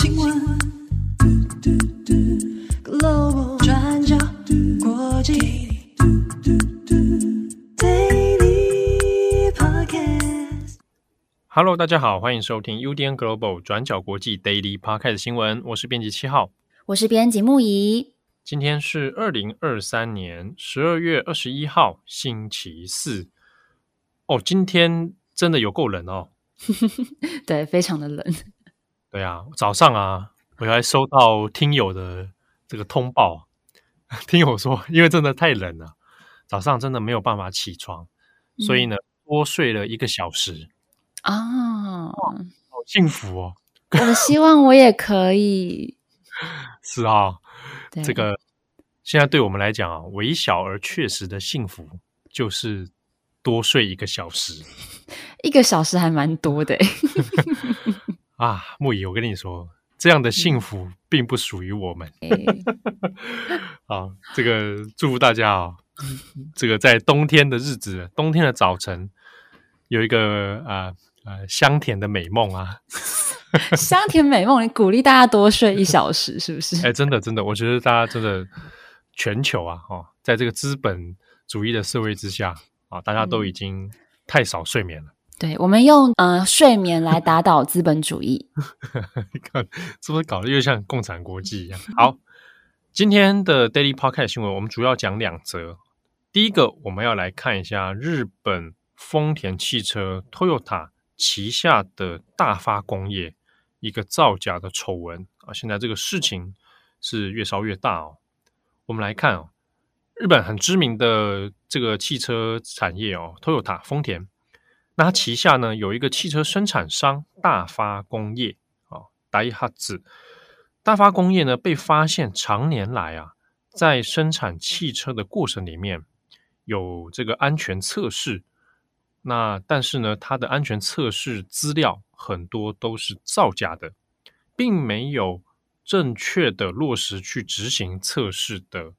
新闻，Global 转角国际，Daily Podcast。Hello，大家好，欢迎收听 UDN Global 转角国际 Daily Podcast 新闻。我是编辑七号，我是编辑木仪。今天是二零二三年十二月二十一号，星期四。哦，今天真的有够冷哦。对，非常的冷。对啊，早上啊，我还收到听友的这个通报，听友说，因为真的太冷了，早上真的没有办法起床，嗯、所以呢，多睡了一个小时。啊，好幸福哦！我希望我也可以。是啊，这个现在对我们来讲啊，微小而确实的幸福就是多睡一个小时。一个小时还蛮多的啊，木仪，我跟你说，这样的幸福并不属于我们。好，这个祝福大家啊、哦，这个在冬天的日子，冬天的早晨，有一个啊呃香甜的美梦啊。香甜美梦，你鼓励大家多睡一小时，是不是？哎，真的真的，我觉得大家真的全球啊，哦，在这个资本主义的社会之下啊，大家都已经太少睡眠了。对，我们用呃睡眠来打倒资本主义，看是不是搞得又像共产国际一样？好，今天的 Daily Podcast 新闻，我们主要讲两则。第一个，我们要来看一下日本丰田汽车 Toyota 旗下的大发工业一个造假的丑闻啊，现在这个事情是越烧越大哦。我们来看哦，日本很知名的这个汽车产业哦，Toyota 丰田。那它旗下呢，有一个汽车生产商大发工业啊，ダイハツ。大发工业呢，被发现常年来啊，在生产汽车的过程里面有这个安全测试，那但是呢，它的安全测试资料很多都是造假的，并没有正确的落实去执行测试的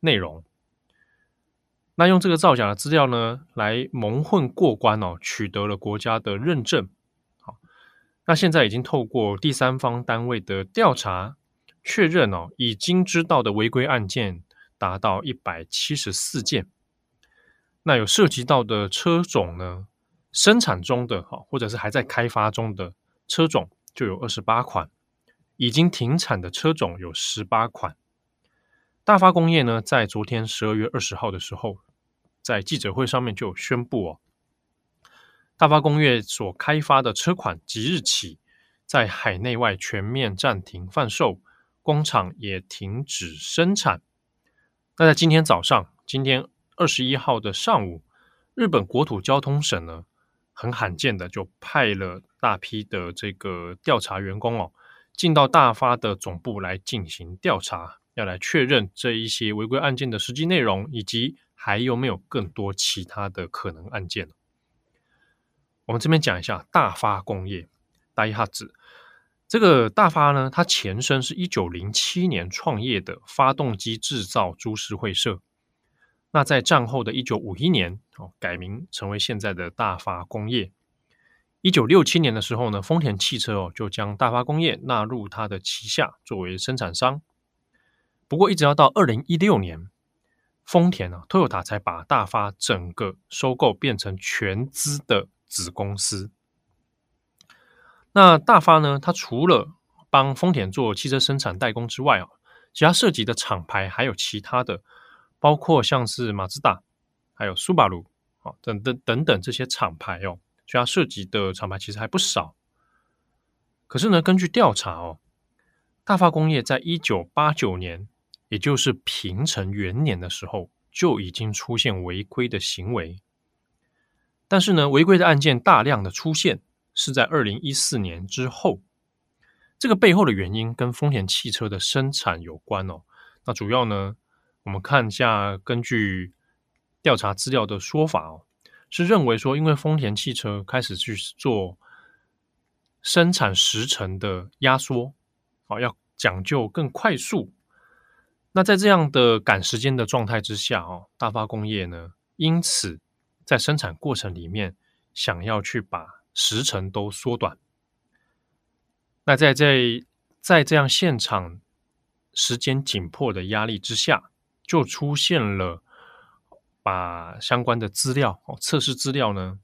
内容。 那用这个造假的资料呢，来蒙混过关哦，取得了国家的认证。好，那现在已经透过第三方单位的调查确认哦，已经知道的违规案件达到一百七十四件。那有涉及到的车种呢，生产中的哈，或者是还在开发中的车种就有二十八款，已经停产的车种有十八款。大发工业呢，在昨天十二月二十号的时候，在记者会上面就宣布哦，大发工业所开发的车款即日起在海内外全面暂停贩售，工厂也停止生产。那在今天早上，今天二十一号的上午，日本国土交通省呢，很罕见的就派了大批的这个调查员工哦，进到大发的总部来进行调查。要来确认这一些违规案件的实际内容，以及还有没有更多其他的可能案件。我们这边讲一下大发工业，ダイハツ。这个大发呢，它前身是一九零七年创业的发动机制造株式会社。那在战后的一九五一年，哦，改名成为现在的大发工业。一九六七年的时候呢，丰田汽车哦就将大发工业纳入它的旗下，作为生产商。不过，一直要到二零一六年， 丰田啊，Toyota 才把大发整个收购，变成全资的子公司。那大发呢，它除了帮丰田做汽车生产代工之外啊，其他涉及的厂牌还有其他的，包括像是马自达、还有苏巴鲁啊等等等等这些厂牌哦，其他涉及的厂牌其实还不少。可是呢，根据调查哦，大发工业在一九八九年。也就是平成元年的时候，就已经出现违规的行为。但是呢，违规的案件大量的出现是在二零一四年之后。这个背后的原因跟丰田汽车的生产有关哦。那主要呢，我们看一下根据调查资料的说法哦，是认为说，因为丰田汽车开始去做生产时程的压缩，啊，要讲究更快速。那在这样的赶时间的状态之下，哦，大发工业呢，因此在生产过程里面想要去把时程都缩短。那在在在这样现场时间紧迫的压力之下，就出现了把相关的资料哦，测试资料呢，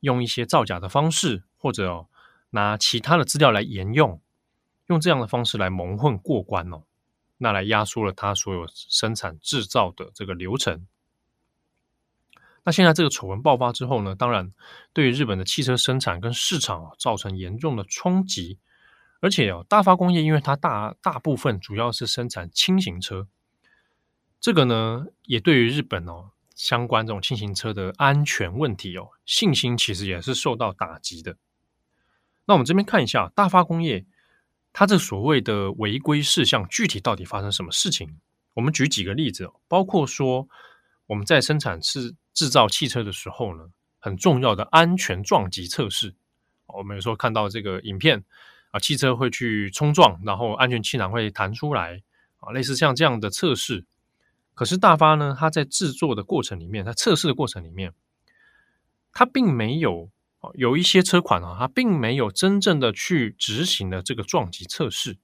用一些造假的方式，或者哦，拿其他的资料来沿用，用这样的方式来蒙混过关哦，那来压缩了它所有生产制造的这个流程。那现在这个丑闻爆发之后呢，当然对于日本的汽车生产跟市场啊造成严重的冲击，而且哦，大发工业因为它大大部分主要是生产轻型车，这个呢也对于日本哦相关这种轻型车的安全问题哦信心其实也是受到打击的。那我们这边看一下大发工业它这所谓的违规事项具体到底发生什么事情？我们举几个例子，包括说我们在生产制。制造汽车的时候呢，很重要的安全撞击测试，我们有时候看到这个影片啊，汽车会去冲撞，然后安全气囊会弹出来啊，类似像这样的测试。可是大发呢，它在制作的过程里面，它测试的过程里面，它并没有有一些车款啊，它并没有真正的去执行的这个撞击测试。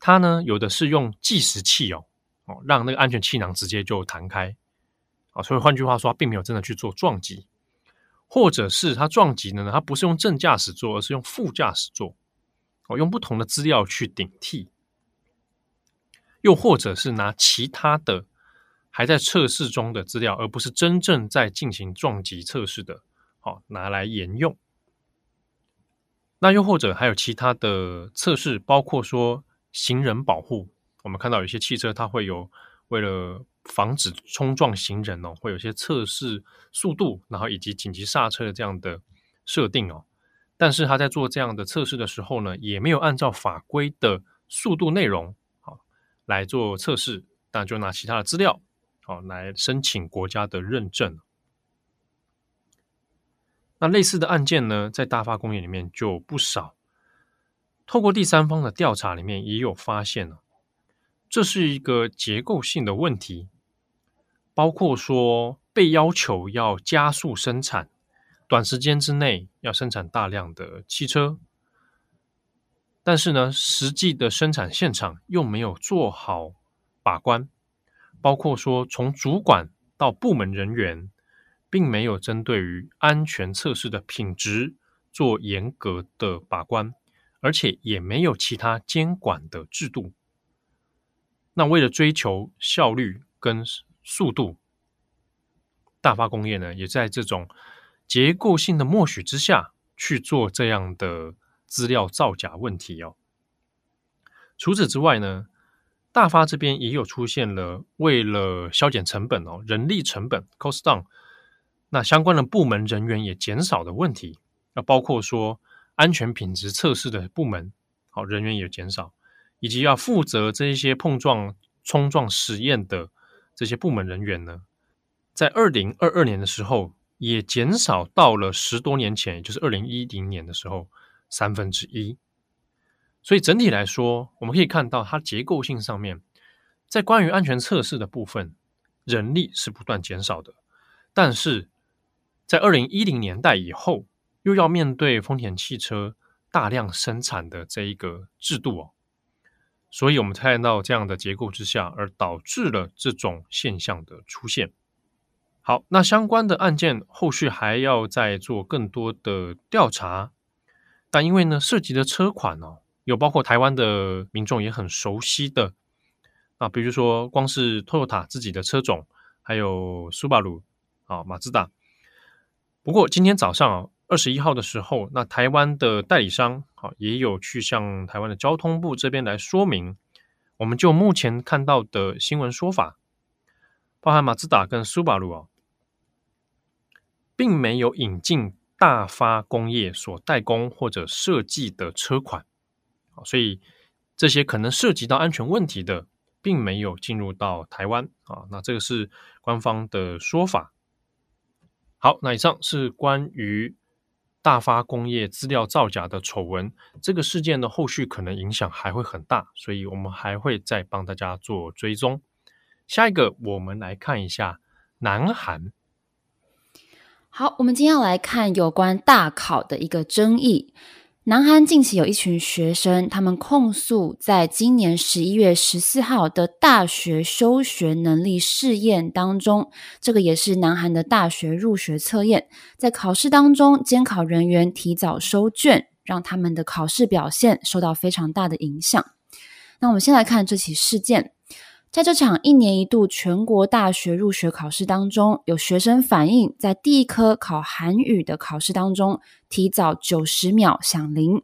它呢，有的是用计时器哦，哦，让那个安全气囊直接就弹开。啊所以换句话说，他并没有真的去做撞击，或者是他撞击的呢？他不是用正驾驶座，而是用副驾驶座，哦，用不同的资料去顶替，又或者是拿其他的还在测试中的资料，而不是真正在进行撞击测试的，好，拿来沿用。那又或者还有其他的测试，包括说行人保护，我们看到有些汽车它会有为了。防止冲撞行人哦，会有些测试速度，然后以及紧急刹车的这样的设定哦。但是他在做这样的测试的时候呢，也没有按照法规的速度内容好来做测试，那就拿其他的资料好来申请国家的认证。那类似的案件呢，在大发工业里面就不少。透过第三方的调查里面也有发现了，这是一个结构性的问题。包括说被要求要加速生产，短时间之内要生产大量的汽车，但是呢，实际的生产现场又没有做好把关，包括说从主管到部门人员，并没有针对于安全测试的品质做严格的把关，而且也没有其他监管的制度。那为了追求效率跟速度，大发工业呢，也在这种结构性的默许之下去做这样的资料造假问题哦。除此之外呢，大发这边也有出现了为了削减成本哦，人力成本 cost down，那相关的部门人员也减少的问题，那包括说安全品质测试的部门，好，人员也减少，以及要负责这一些碰撞冲撞实验的。这些部门人员呢，在二零二二年的时候，也减少到了十多年前，也就是二零一零年的时候三分之一。所以整体来说，我们可以看到它结构性上面，在关于安全测试的部分，人力是不断减少的。但是在二零一零年代以后，又要面对丰田汽车大量生产的这一个制度哦。所以，我们看到这样的结构之下，而导致了这种现象的出现。好，那相关的案件后续还要再做更多的调查，但因为呢，涉及的车款哦，有包括台湾的民众也很熟悉的啊，比如说光是 Toyota 自己的车种，还有 Subaru 啊，马自达。不过今天早上啊。二十一号的时候，那台湾的代理商啊，也有去向台湾的交通部这边来说明。我们就目前看到的新闻说法，包含马自达跟苏巴鲁啊，并没有引进大发工业所代工或者设计的车款，所以这些可能涉及到安全问题的，并没有进入到台湾啊。那这个是官方的说法。好，那以上是关于。大发工业资料造假的丑闻，这个事件的后续可能影响还会很大，所以我们还会再帮大家做追踪。下一个，我们来看一下南韩。好，我们今天要来看有关大考的一个争议。南韩近期有一群学生，他们控诉，在今年十一月十四号的大学修学能力试验当中，这个也是南韩的大学入学测验，在考试当中，监考人员提早收卷，让他们的考试表现受到非常大的影响。那我们先来看这起事件。在这场一年一度全国大学入学考试当中，有学生反映，在第一科考韩语的考试当中，提早九十秒响铃。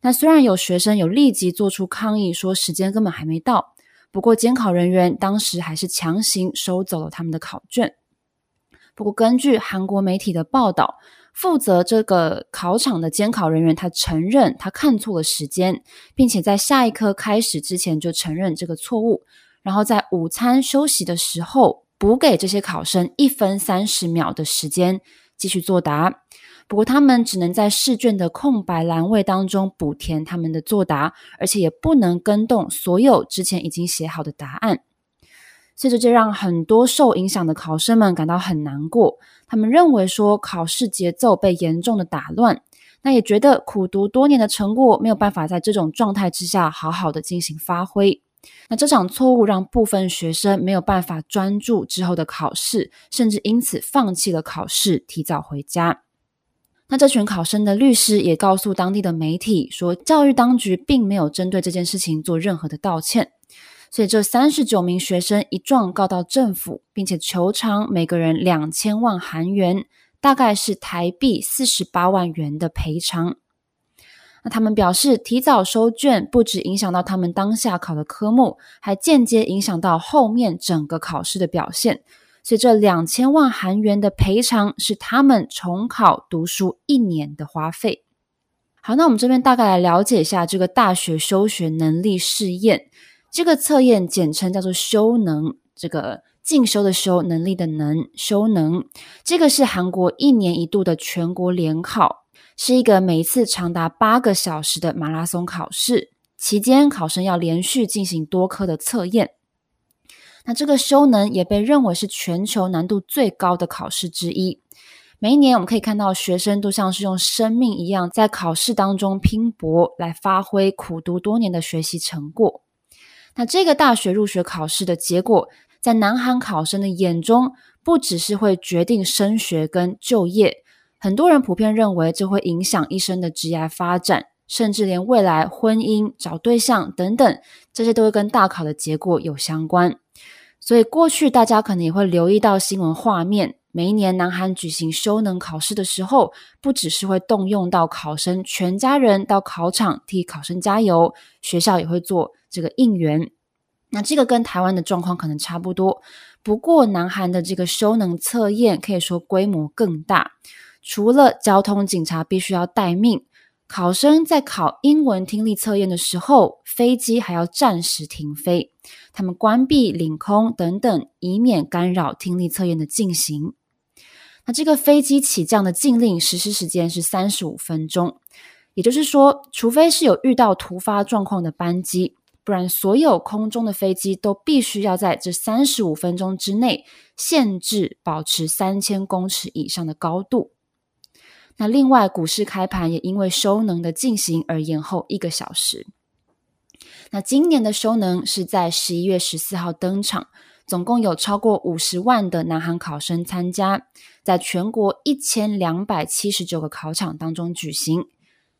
那虽然有学生有立即做出抗议，说时间根本还没到，不过监考人员当时还是强行收走了他们的考卷。不过，根据韩国媒体的报道，负责这个考场的监考人员他承认他看错了时间，并且在下一科开始之前就承认这个错误。然后在午餐休息的时候，补给这些考生一分三十秒的时间继续作答。不过他们只能在试卷的空白栏位当中补填他们的作答，而且也不能更动所有之前已经写好的答案。所以这就让很多受影响的考生们感到很难过。他们认为说考试节奏被严重的打乱，那也觉得苦读多年的成果没有办法在这种状态之下好好的进行发挥。那这场错误让部分学生没有办法专注之后的考试，甚至因此放弃了考试，提早回家。那这群考生的律师也告诉当地的媒体说，教育当局并没有针对这件事情做任何的道歉。所以这三十九名学生一状告到政府，并且求偿每个人两千万韩元，大概是台币四十八万元的赔偿。那他们表示，提早收卷不只影响到他们当下考的科目，还间接影响到后面整个考试的表现。所以，这两千万韩元的赔偿是他们重考读书一年的花费。好，那我们这边大概来了解一下这个大学修学能力试验。这个测验简称叫做修能，这个进修的修，能力的能，修能。这个是韩国一年一度的全国联考。是一个每一次长达八个小时的马拉松考试，期间考生要连续进行多科的测验。那这个修能也被认为是全球难度最高的考试之一。每一年我们可以看到学生都像是用生命一样在考试当中拼搏，来发挥苦读多年的学习成果。那这个大学入学考试的结果，在南韩考生的眼中，不只是会决定升学跟就业。很多人普遍认为，这会影响一生的职业发展，甚至连未来婚姻、找对象等等，这些都会跟大考的结果有相关。所以，过去大家可能也会留意到新闻画面，每一年南韩举行修能考试的时候，不只是会动用到考生全家人到考场替考生加油，学校也会做这个应援。那这个跟台湾的状况可能差不多，不过南韩的这个修能测验可以说规模更大。除了交通警察必须要待命，考生在考英文听力测验的时候，飞机还要暂时停飞，他们关闭领空等等，以免干扰听力测验的进行。那这个飞机起降的禁令实施时间是三十五分钟，也就是说，除非是有遇到突发状况的班机，不然所有空中的飞机都必须要在这三十五分钟之内，限制保持三千公尺以上的高度。那另外，股市开盘也因为收能的进行而延后一个小时。那今年的收能是在十一月十四号登场，总共有超过五十万的南韩考生参加，在全国一千两百七十九个考场当中举行。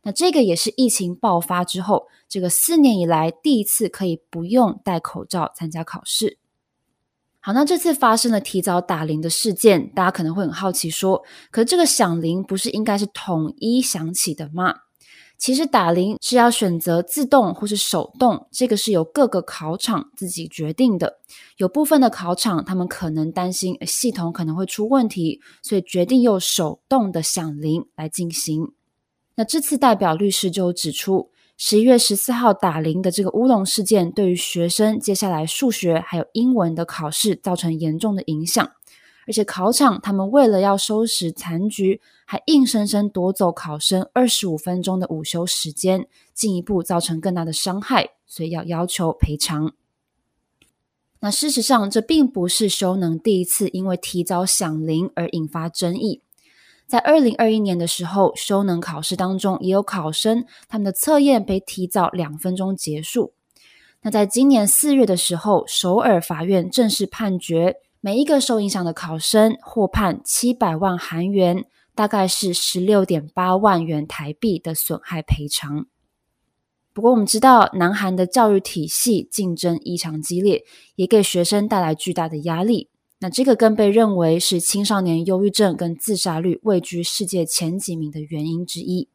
那这个也是疫情爆发之后，这个四年以来第一次可以不用戴口罩参加考试。好，那这次发生了提早打铃的事件，大家可能会很好奇说，可是这个响铃不是应该是统一响起的吗？其实打铃是要选择自动或是手动，这个是由各个考场自己决定的。有部分的考场，他们可能担心系统可能会出问题，所以决定用手动的响铃来进行。那这次代表律师就指出，十一月十四号打铃的这个乌龙事件，对于学生接下来数学还有英文的考试造成严重的影响。而且考场他们为了要收拾残局，还硬生生夺走考生二十五分钟的午休时间，进一步造成更大的伤害，所以要要求赔偿。那事实上，这并不是修能第一次因为提早响铃而引发争议。在二零二一年的时候，修能考试当中也有考生他们的测验被提早两分钟结束。那在今年四月的时候，首尔法院正式判决，每一个受影响的考生获判七百万韩元，大概是十六点八万元台币的损害赔偿。不过，我们知道南韩的教育体系竞争异常激烈，也给学生带来巨大的压力。那这个更被认为是青少年忧郁症跟自杀率位居世界前几名的原因之一。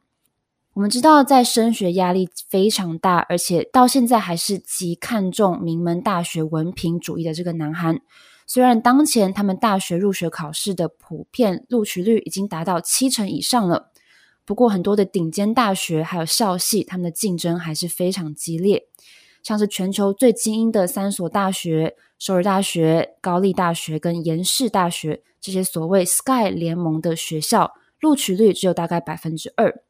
我们知道，在升学压力非常大，而且到现在还是极看重名门大学文凭主义的这个南韩，虽然当前他们大学入学考试的普遍录取率已经达到七成以上了，不过很多的顶尖大学还有校系，他们的竞争还是非常激烈。像是全球最精英的三所大学——首尔大学、高丽大学跟延世大学，这些所谓 “Sky” 联盟的学校，录取率只有大概百分之二。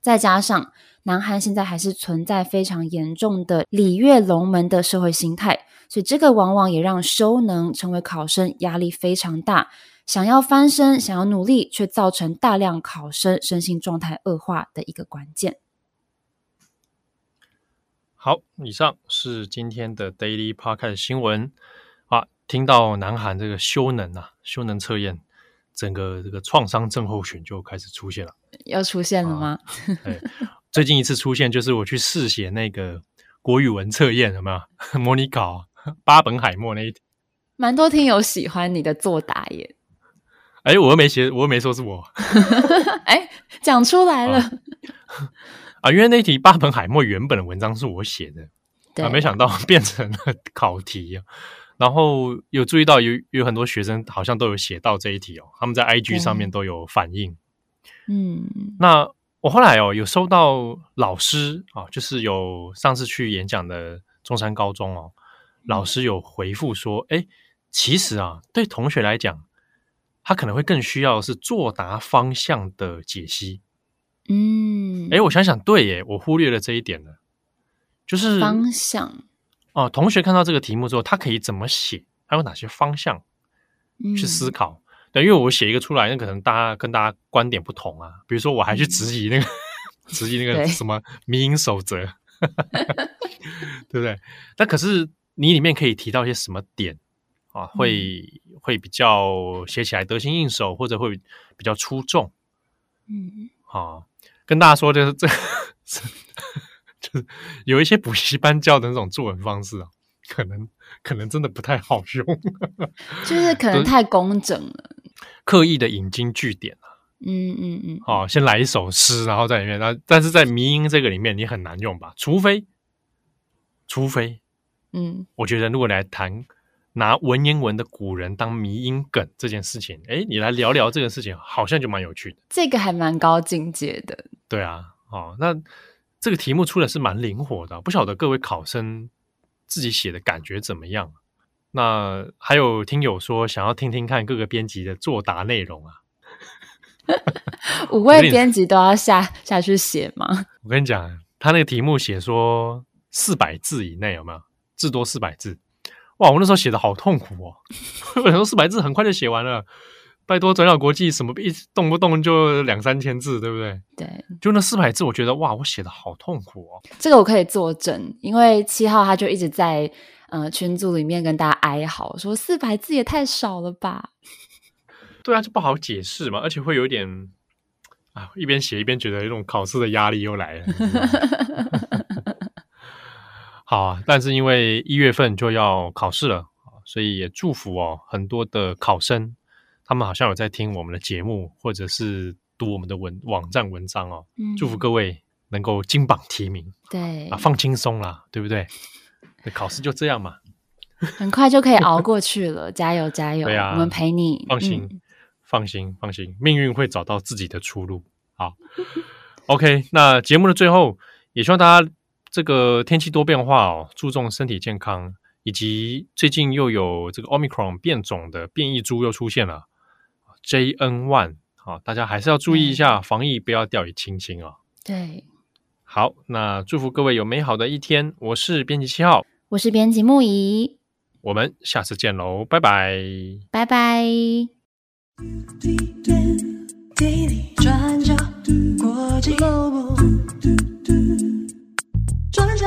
再加上南韩现在还是存在非常严重的礼乐龙门的社会心态，所以这个往往也让修能成为考生压力非常大，想要翻身、想要努力，却造成大量考生身心状态恶化的一个关键。好，以上是今天的 Daily Podcast 新闻啊。听到南韩这个修能啊，修能测验，整个这个创伤症候群就开始出现了。要出现了吗？啊、最近一次出现就是我去试写那个国语文测验，有没有 模拟考八本海默那一题？蛮多听友喜欢你的作答耶。哎，我又没写，我又没说是我。哎，讲出来了。啊啊，因为那题巴本海默原本的文章是我写的，啊，没想到 变成了考题啊。然后有注意到有有很多学生好像都有写到这一题哦，他们在 IG 上面都有反应。嗯，那我后来哦有收到老师啊，就是有上次去演讲的中山高中哦，老师有回复说，哎，其实啊，对同学来讲，他可能会更需要是作答方向的解析。嗯，哎，我想想，对耶，我忽略了这一点了，就是方向哦。同学看到这个题目之后，他可以怎么写？还有哪些方向去思考？嗯、对，因为我写一个出来，那可能大家跟大家观点不同啊。比如说，我还去质疑那个，质、嗯、疑那个什么迷因守则，对不对？那可是你里面可以提到一些什么点啊？会、嗯、会比较写起来得心应手，或者会比较出众？嗯，好。跟大家说，就是这，就是有一些补习班教的那种作文方式啊，可能可能真的不太好用，就是可能太工整了，刻意的引经据典啊，嗯嗯嗯，好，先来一首诗，然后在里面，那但是在迷音这个里面，你很难用吧？除非，除非，嗯，我觉得如果来谈。拿文言文的古人当迷音梗这件事情，哎，你来聊聊这个事情，好像就蛮有趣的。这个还蛮高境界的。对啊，哦，那这个题目出的是蛮灵活的，不晓得各位考生自己写的感觉怎么样？那还有听友说想要听听看各个编辑的作答内容啊，五位编辑都要下下去写吗？我跟你讲，他那个题目写说四百字以内有没有？至多四百字。哇！我那时候写的好痛苦哦，我想说四百字很快就写完了，拜托转角国际什么一动不动就两三千字，对不对？对，就那四百字，我觉得哇，我写的好痛苦哦。这个我可以作证，因为七号他就一直在呃群组里面跟大家哀嚎，说四百字也太少了吧？对啊，就不好解释嘛，而且会有点啊，一边写一边觉得有种考试的压力又来了。好啊，但是因为一月份就要考试了，所以也祝福哦很多的考生，他们好像有在听我们的节目，或者是读我们的文网站文章哦。嗯，祝福各位能够金榜题名，对啊，放轻松啦，对不对？考试就这样嘛，很快就可以熬过去了，加油加油！对啊，我们陪你，放心，嗯、放心，放心，命运会找到自己的出路。好，OK，那节目的最后，也希望大家。这个天气多变化哦，注重身体健康，以及最近又有这个 Omicron 变种的变异株又出现了，JN1，好，大家还是要注意一下防疫，不要掉以轻心哦。对，好，那祝福各位有美好的一天。我是编辑七号，我是编辑木仪，我们下次见喽，拜拜，拜拜。转角国际 Global